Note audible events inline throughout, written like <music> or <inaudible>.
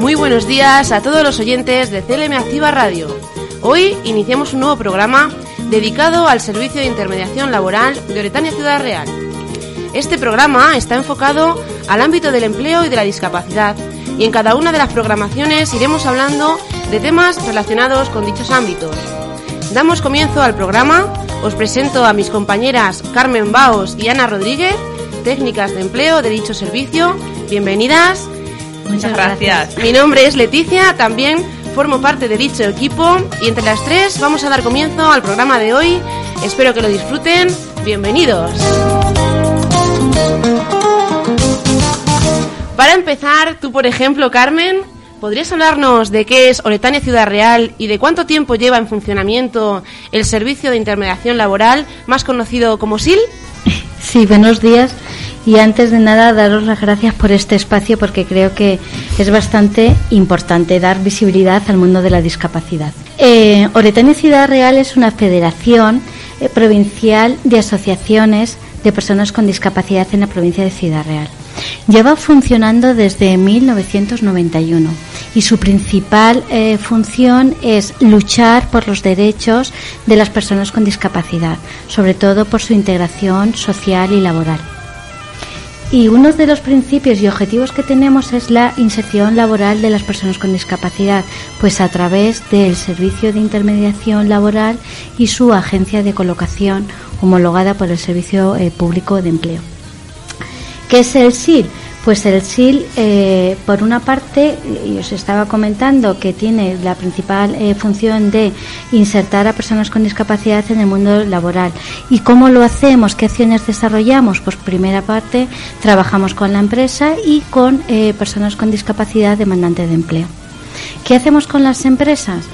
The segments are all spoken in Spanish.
Muy buenos días a todos los oyentes de CLM Activa Radio. Hoy iniciamos un nuevo programa dedicado al servicio de intermediación laboral de Oretania Ciudad Real. Este programa está enfocado al ámbito del empleo y de la discapacidad y en cada una de las programaciones iremos hablando de temas relacionados con dichos ámbitos. Damos comienzo al programa, os presento a mis compañeras Carmen Baos y Ana Rodríguez, técnicas de empleo de dicho servicio. Bienvenidas. Muchas gracias. Mi nombre es Leticia, también formo parte de dicho equipo y entre las tres vamos a dar comienzo al programa de hoy. Espero que lo disfruten. Bienvenidos. Para empezar, tú por ejemplo, Carmen, ¿podrías hablarnos de qué es Oretania Ciudad Real y de cuánto tiempo lleva en funcionamiento el servicio de intermediación laboral, más conocido como SIL? Sí, buenos días. Y antes de nada, daros las gracias por este espacio porque creo que es bastante importante dar visibilidad al mundo de la discapacidad. Eh, Oretania Ciudad Real es una federación eh, provincial de asociaciones de personas con discapacidad en la provincia de Ciudad Real. Lleva funcionando desde 1991 y su principal eh, función es luchar por los derechos de las personas con discapacidad, sobre todo por su integración social y laboral. Y uno de los principios y objetivos que tenemos es la inserción laboral de las personas con discapacidad, pues a través del servicio de intermediación laboral y su agencia de colocación homologada por el Servicio eh, Público de Empleo. ¿Qué es el SIL? Pues el SIL, eh, por una parte, os estaba comentando que tiene la principal eh, función de insertar a personas con discapacidad en el mundo laboral. ¿Y cómo lo hacemos? ¿Qué acciones desarrollamos? Pues primera parte, trabajamos con la empresa y con eh, personas con discapacidad demandante de empleo. ¿Qué hacemos con las empresas?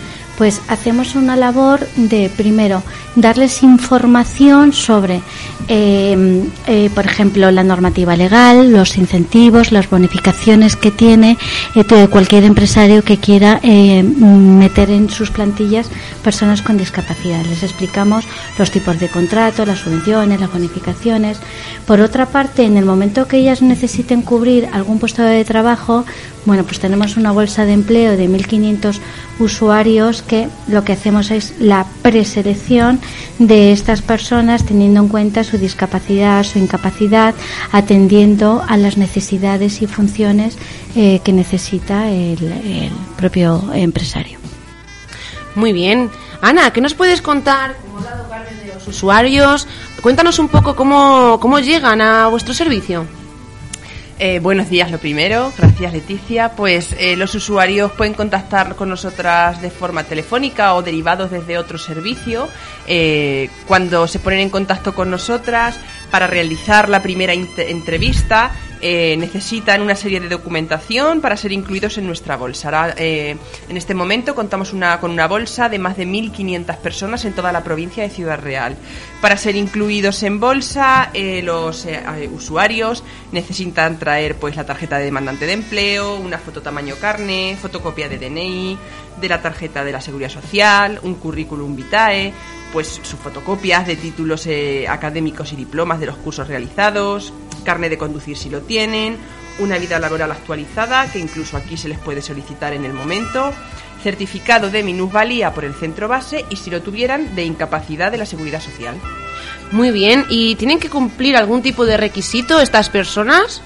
Pues hacemos una labor de, primero, darles información sobre, eh, eh, por ejemplo, la normativa legal, los incentivos, las bonificaciones que tiene eh, cualquier empresario que quiera meter en sus plantillas personas con discapacidad. Les explicamos los tipos de contrato, las subvenciones, las bonificaciones. Por otra parte, en el momento que ellas necesiten cubrir algún puesto de trabajo, bueno, pues tenemos una bolsa de empleo de 1.500 usuarios que lo que hacemos es la preselección de estas personas teniendo en cuenta su discapacidad, su incapacidad, atendiendo a las necesidades y funciones eh, que necesita el, propio empresario. Muy bien. Ana, ¿qué nos puedes contar? Como dado de los usuarios, cuéntanos un poco cómo, cómo llegan a vuestro servicio. Eh, buenos días, lo primero. Gracias, Leticia. Pues eh, los usuarios pueden contactar con nosotras de forma telefónica o derivados desde otro servicio. Eh, cuando se ponen en contacto con nosotras para realizar la primera entrevista, eh, necesitan una serie de documentación para ser incluidos en nuestra bolsa. Eh, en este momento contamos una, con una bolsa de más de 1.500 personas en toda la provincia de Ciudad Real. Para ser incluidos en bolsa, eh, los usuarios necesitan traer pues la tarjeta de demandante de empleo, una foto tamaño carne, fotocopia de DNI, de la tarjeta de la Seguridad Social, un currículum vitae, pues sus fotocopias de títulos académicos y diplomas de los cursos realizados, carne de conducir si lo tienen, una vida laboral actualizada, que incluso aquí se les puede solicitar en el momento, certificado de minusvalía por el centro base y si lo tuvieran de incapacidad de la seguridad social. Muy bien, ¿y tienen que cumplir algún tipo de requisito estas personas?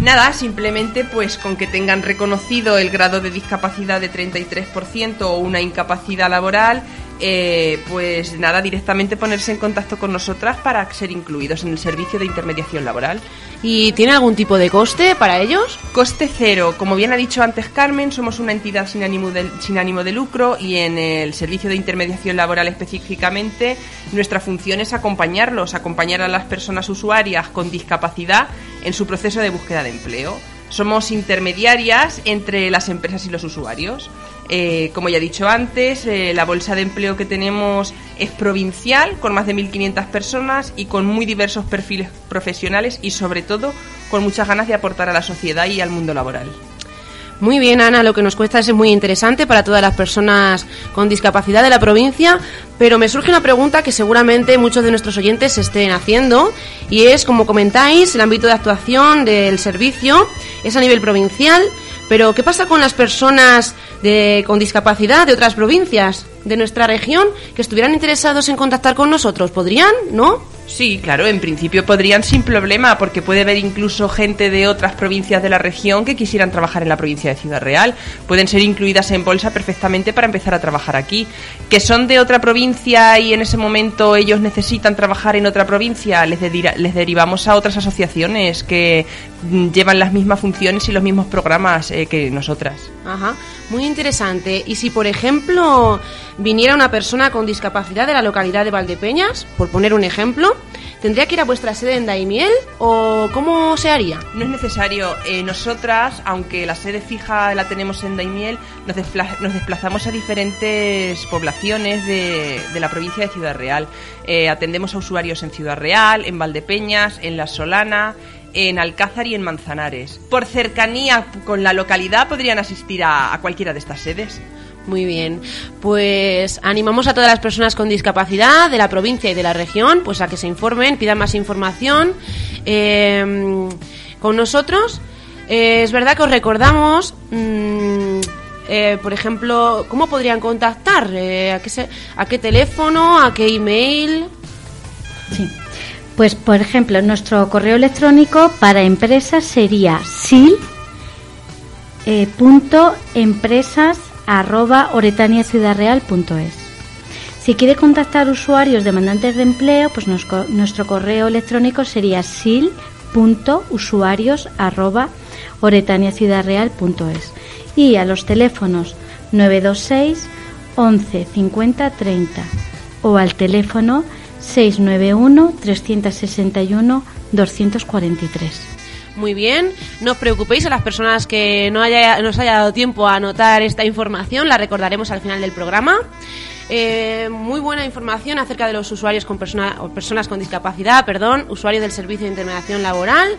Nada, simplemente pues con que tengan reconocido el grado de discapacidad de 33% o una incapacidad laboral eh, pues nada, directamente ponerse en contacto con nosotras para ser incluidos en el servicio de intermediación laboral. ¿Y tiene algún tipo de coste para ellos? Coste cero. Como bien ha dicho antes Carmen, somos una entidad sin ánimo de, sin ánimo de lucro y en el servicio de intermediación laboral específicamente nuestra función es acompañarlos, acompañar a las personas usuarias con discapacidad en su proceso de búsqueda de empleo. Somos intermediarias entre las empresas y los usuarios. Eh, como ya he dicho antes, eh, la bolsa de empleo que tenemos es provincial, con más de 1.500 personas y con muy diversos perfiles profesionales y sobre todo con muchas ganas de aportar a la sociedad y al mundo laboral. Muy bien, Ana, lo que nos cuesta es muy interesante para todas las personas con discapacidad de la provincia, pero me surge una pregunta que seguramente muchos de nuestros oyentes estén haciendo y es, como comentáis, el ámbito de actuación del servicio es a nivel provincial, Pero, ¿qué pasa con las personas de, con discapacidad de otras provincias de nuestra región que estuvieran interesados en contactar con nosotros? ¿Podrían? ¿No? Sí, claro, en principio podrían sin problema, porque puede haber incluso gente de otras provincias de la región que quisieran trabajar en la provincia de Ciudad Real. Pueden ser incluidas en bolsa perfectamente para empezar a trabajar aquí. Que son de otra provincia y en ese momento ellos necesitan trabajar en otra provincia, les, les derivamos a otras asociaciones que mm, llevan las mismas funciones y los mismos programas eh, que nosotras. Ajá, muy interesante. Y si, por ejemplo, viniera una persona con discapacidad de la localidad de Valdepeñas, por poner un ejemplo, ¿tendría que ir a vuestra sede en Daimiel o cómo se haría? No es necesario. Eh, nosotras, aunque la sede fija la tenemos en Daimiel, nos, nos desplazamos a diferentes poblaciones de, la provincia de Ciudad Real. Eh, atendemos a usuarios en Ciudad Real, en Valdepeñas, en La Solana, en Alcázar y en Manzanares. Por cercanía con la localidad podrían asistir a cualquiera de estas sedes. Muy bien. Pues animamos a todas las personas con discapacidad de la provincia y de la región pues a que se informen, pidan más información em, con nosotros. Eh, es verdad que os recordamos, mm, eh, por ejemplo, cómo podrían contactar, eh, ¿a, qué a qué teléfono, a qué email. Sí. Pues, por ejemplo, nuestro correo electrónico para empresas sería sil. punto empresas arroba oretaniaciudadreal.es. Si quiere contactar usuarios demandantes de empleo, pues nuestro correo electrónico sería sil.usuarios arroba oretaniaciudadreal.es y a los teléfonos 926 11 50 30 o al teléfono 691 361 243. Muy bien, no os preocupéis a las personas que no haya, nos haya dado tiempo a anotar esta información, la recordaremos al final del programa. Eh, muy buena información acerca de los usuarios con o personas con discapacidad, perdón, usuarios del servicio de intermediación laboral.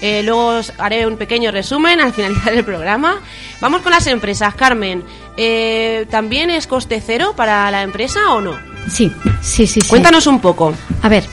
Eh, luego os haré un pequeño resumen al finalizar el programa. Vamos con las empresas, Carmen. Eh, ¿También es coste cero para la empresa o no? Sí, sí, sí. Cuéntanos un poco. A ver,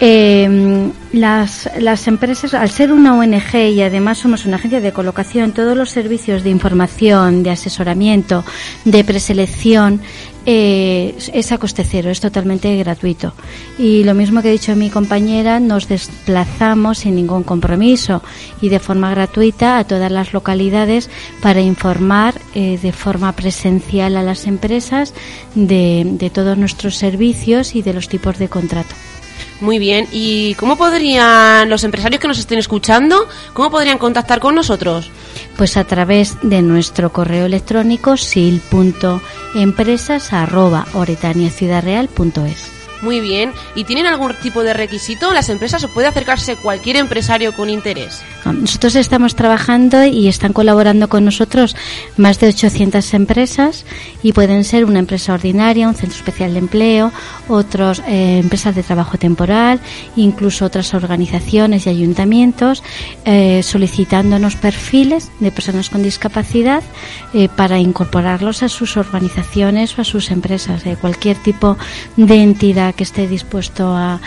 eh, las, las empresas, al ser una ONG y además somos una agencia de colocación, todos los servicios de información, de asesoramiento, de preselección, eh, es a coste cero, es totalmente gratuito. Y lo mismo que ha dicho mi compañera, nos desplazamos sin ningún compromiso y de forma gratuita a todas las localidades para informar eh, de forma presencial a las empresas de, de todos nuestros servicios y de los tipos de contrato. Muy bien. ¿Y cómo podrían los empresarios que nos estén escuchando, cómo podrían contactar con nosotros? Pues a través de nuestro correo electrónico sil.empresas@oretaniaciudadreal.es. Muy bien. ¿Y tienen algún tipo de requisito? ¿Las empresas o puede acercarse cualquier empresario con interés? Nosotros estamos trabajando y están colaborando con nosotros más de 800 empresas y pueden ser una empresa ordinaria, un centro especial de empleo, otras eh, empresas de trabajo temporal, incluso otras organizaciones y ayuntamientos eh, solicitándonos perfiles de personas con discapacidad eh, para incorporarlos a sus organizaciones o a sus empresas. cualquier tipo de entidad que esté dispuesto a,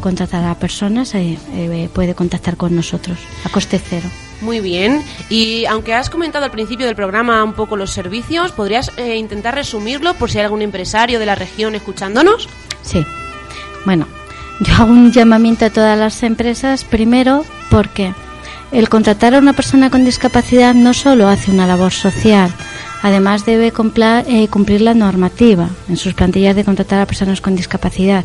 contratar a personas eh, eh, puede contactar con nosotros a coste cero. Muy bien. Y aunque has comentado al principio del programa un poco los servicios, ¿podrías eh, intentar resumirlo por si hay algún empresario de la región escuchándonos? Sí. Bueno, yo hago un llamamiento a todas las empresas, primero porque el contratar a una persona con discapacidad no solo hace una labor social, Además, debe eh, cumplir la normativa en sus plantillas de contratar a personas con discapacidad.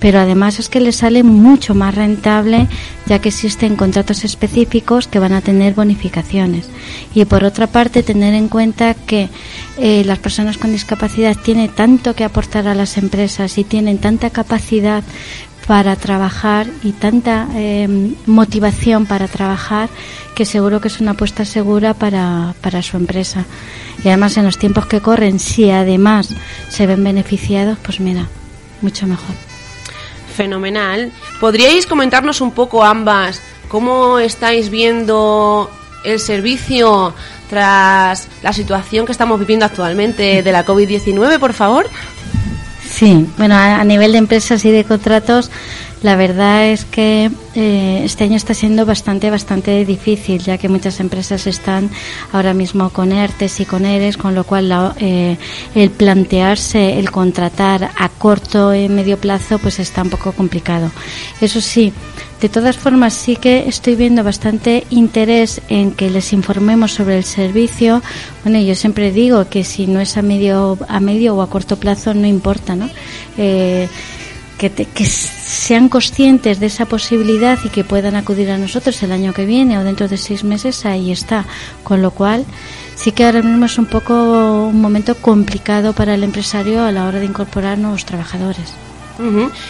Pero además es que le sale mucho más rentable ya que existen contratos específicos que van a tener bonificaciones. Y por otra parte, tener en cuenta que eh, las personas con discapacidad tienen tanto que aportar a las empresas y tienen tanta capacidad para trabajar y tanta eh, motivación para trabajar que seguro que es una apuesta segura para, para su empresa. Y además en los tiempos que corren, si además se ven beneficiados, pues mira, mucho mejor. Fenomenal. ¿Podríais comentarnos un poco ambas cómo estáis viendo el servicio tras la situación que estamos viviendo actualmente de la COVID-19, por favor? Sí, bueno, a, nivel de empresas y de contratos, La verdad es que eh, este año está siendo bastante, bastante difícil, ya que muchas empresas están ahora mismo con ERTES y con ERES, con lo cual eh, el plantearse el contratar a corto y medio plazo pues está un poco complicado. Eso sí, de todas formas, sí que estoy viendo bastante interés en que les informemos sobre el servicio. Bueno, yo siempre digo que si no es a medio, a medio o a corto plazo, no importa, ¿no? Eh, que, que, sean conscientes de esa posibilidad y que puedan acudir a nosotros el año que viene o dentro de seis meses, ahí está. Con lo cual, sí que ahora mismo es un poco un momento complicado para el empresario a la hora de incorporar nuevos trabajadores.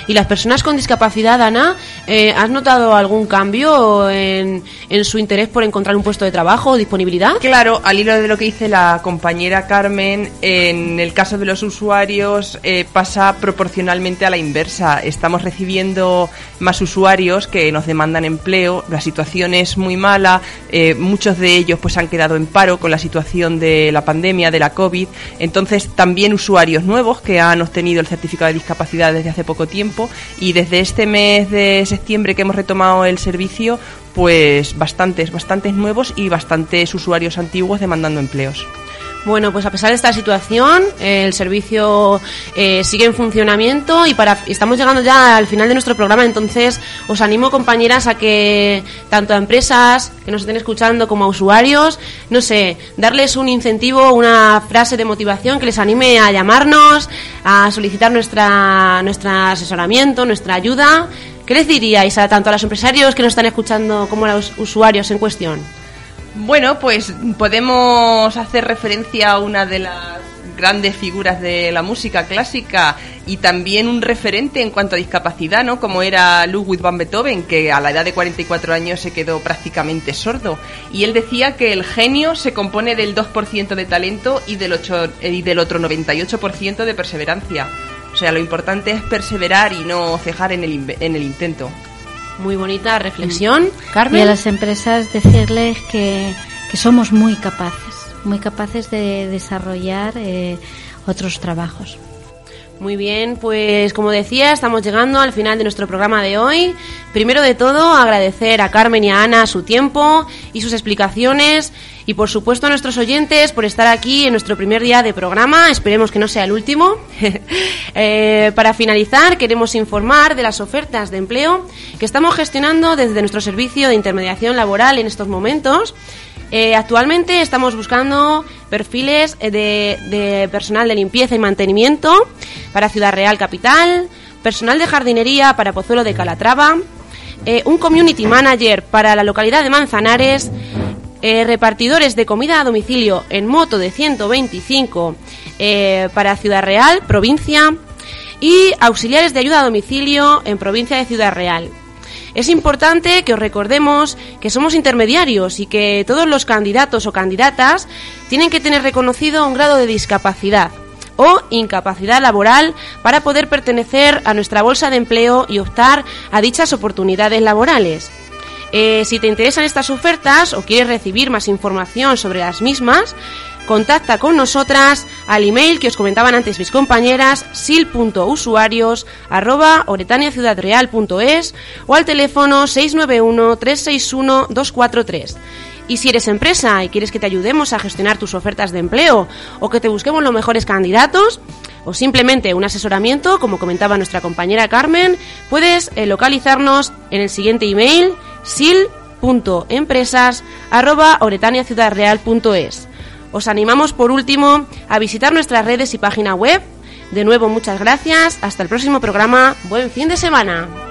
Y las personas con discapacidad, Ana, eh, ¿has notado algún cambio en, su interés por encontrar un puesto de trabajo o disponibilidad? Claro, al hilo de lo que dice la compañera Carmen, en el caso de los usuarios eh, pasa proporcionalmente a la inversa. Estamos recibiendo más usuarios que nos demandan empleo, la situación es muy mala, eh, muchos de ellos pues han quedado en paro con la situación de la pandemia, de la COVID, entonces también usuarios nuevos que han obtenido el certificado de discapacidad desde hace poco tiempo y desde este mes de septiembre que hemos retomado el servicio, pues bastantes, bastantes nuevos y bastantes usuarios antiguos demandando empleos. Bueno, pues a pesar de esta situación, el servicio eh, sigue en funcionamiento y para estamos llegando ya al final de nuestro programa, entonces os animo compañeras a que tanto a empresas que nos estén escuchando como a usuarios, no sé, darles un incentivo, una frase de motivación que les anime a llamarnos, a solicitar nuestra nuestro asesoramiento, nuestra ayuda. ¿Qué les diríais a tanto a los empresarios que nos están escuchando como a los usuarios en cuestión? Bueno, pues podemos hacer referencia a una de las grandes figuras de la música clásica y también un referente en cuanto a discapacidad, ¿no? Como era Ludwig van Beethoven, que a la edad de 44 años se quedó prácticamente sordo. Y él decía que el genio se compone del 2% de talento y del, 8, y del otro 98% de perseverancia. O sea, lo importante es perseverar y no cejar en el, en el intento. Muy bonita reflexión. Carmen. Y a las empresas decirles que, somos muy capaces, muy capaces de desarrollar eh, otros trabajos. Muy bien, pues como decía, estamos llegando al final de nuestro programa de hoy. Primero de todo, agradecer a Carmen y a Ana su tiempo y sus explicaciones y por supuesto a nuestros oyentes por estar aquí en nuestro primer día de programa. Esperemos que no sea el último. <laughs> Eh, para finalizar, queremos informar de las ofertas de empleo que estamos gestionando desde nuestro servicio de intermediación laboral en estos momentos. Eh, actualmente estamos buscando perfiles eh, de, personal de limpieza y mantenimiento para Ciudad Real Capital, personal de jardinería para Pozuelo de Calatrava, un community manager para la localidad de Manzanares, repartidores de comida a domicilio en moto de 125 para Ciudad Real, provincia, y auxiliares de ayuda a domicilio en provincia de Ciudad Real. Es importante que os recordemos que somos intermediarios y que todos los candidatos o candidatas tienen que tener reconocido un grado de discapacidad o incapacidad laboral para poder pertenecer a nuestra bolsa de empleo y optar a dichas oportunidades laborales. Eh, si te interesan estas ofertas o quieres recibir más información sobre las mismas, contacta con nosotras al email que os comentaban antes mis compañeras, sil.usuarios arroba oretaniaciudadreal.es o al teléfono 691-361-243. Y si eres empresa y quieres que te ayudemos a gestionar tus ofertas de empleo o que te busquemos los mejores candidatos, o simplemente un asesoramiento, como comentaba nuestra compañera Carmen, puedes eh, localizarnos en el siguiente email sil.empresas.oretaniaciudadreal.es. Os animamos por último a visitar nuestras redes y página web. De nuevo, muchas gracias. Hasta el próximo programa. Buen fin de semana.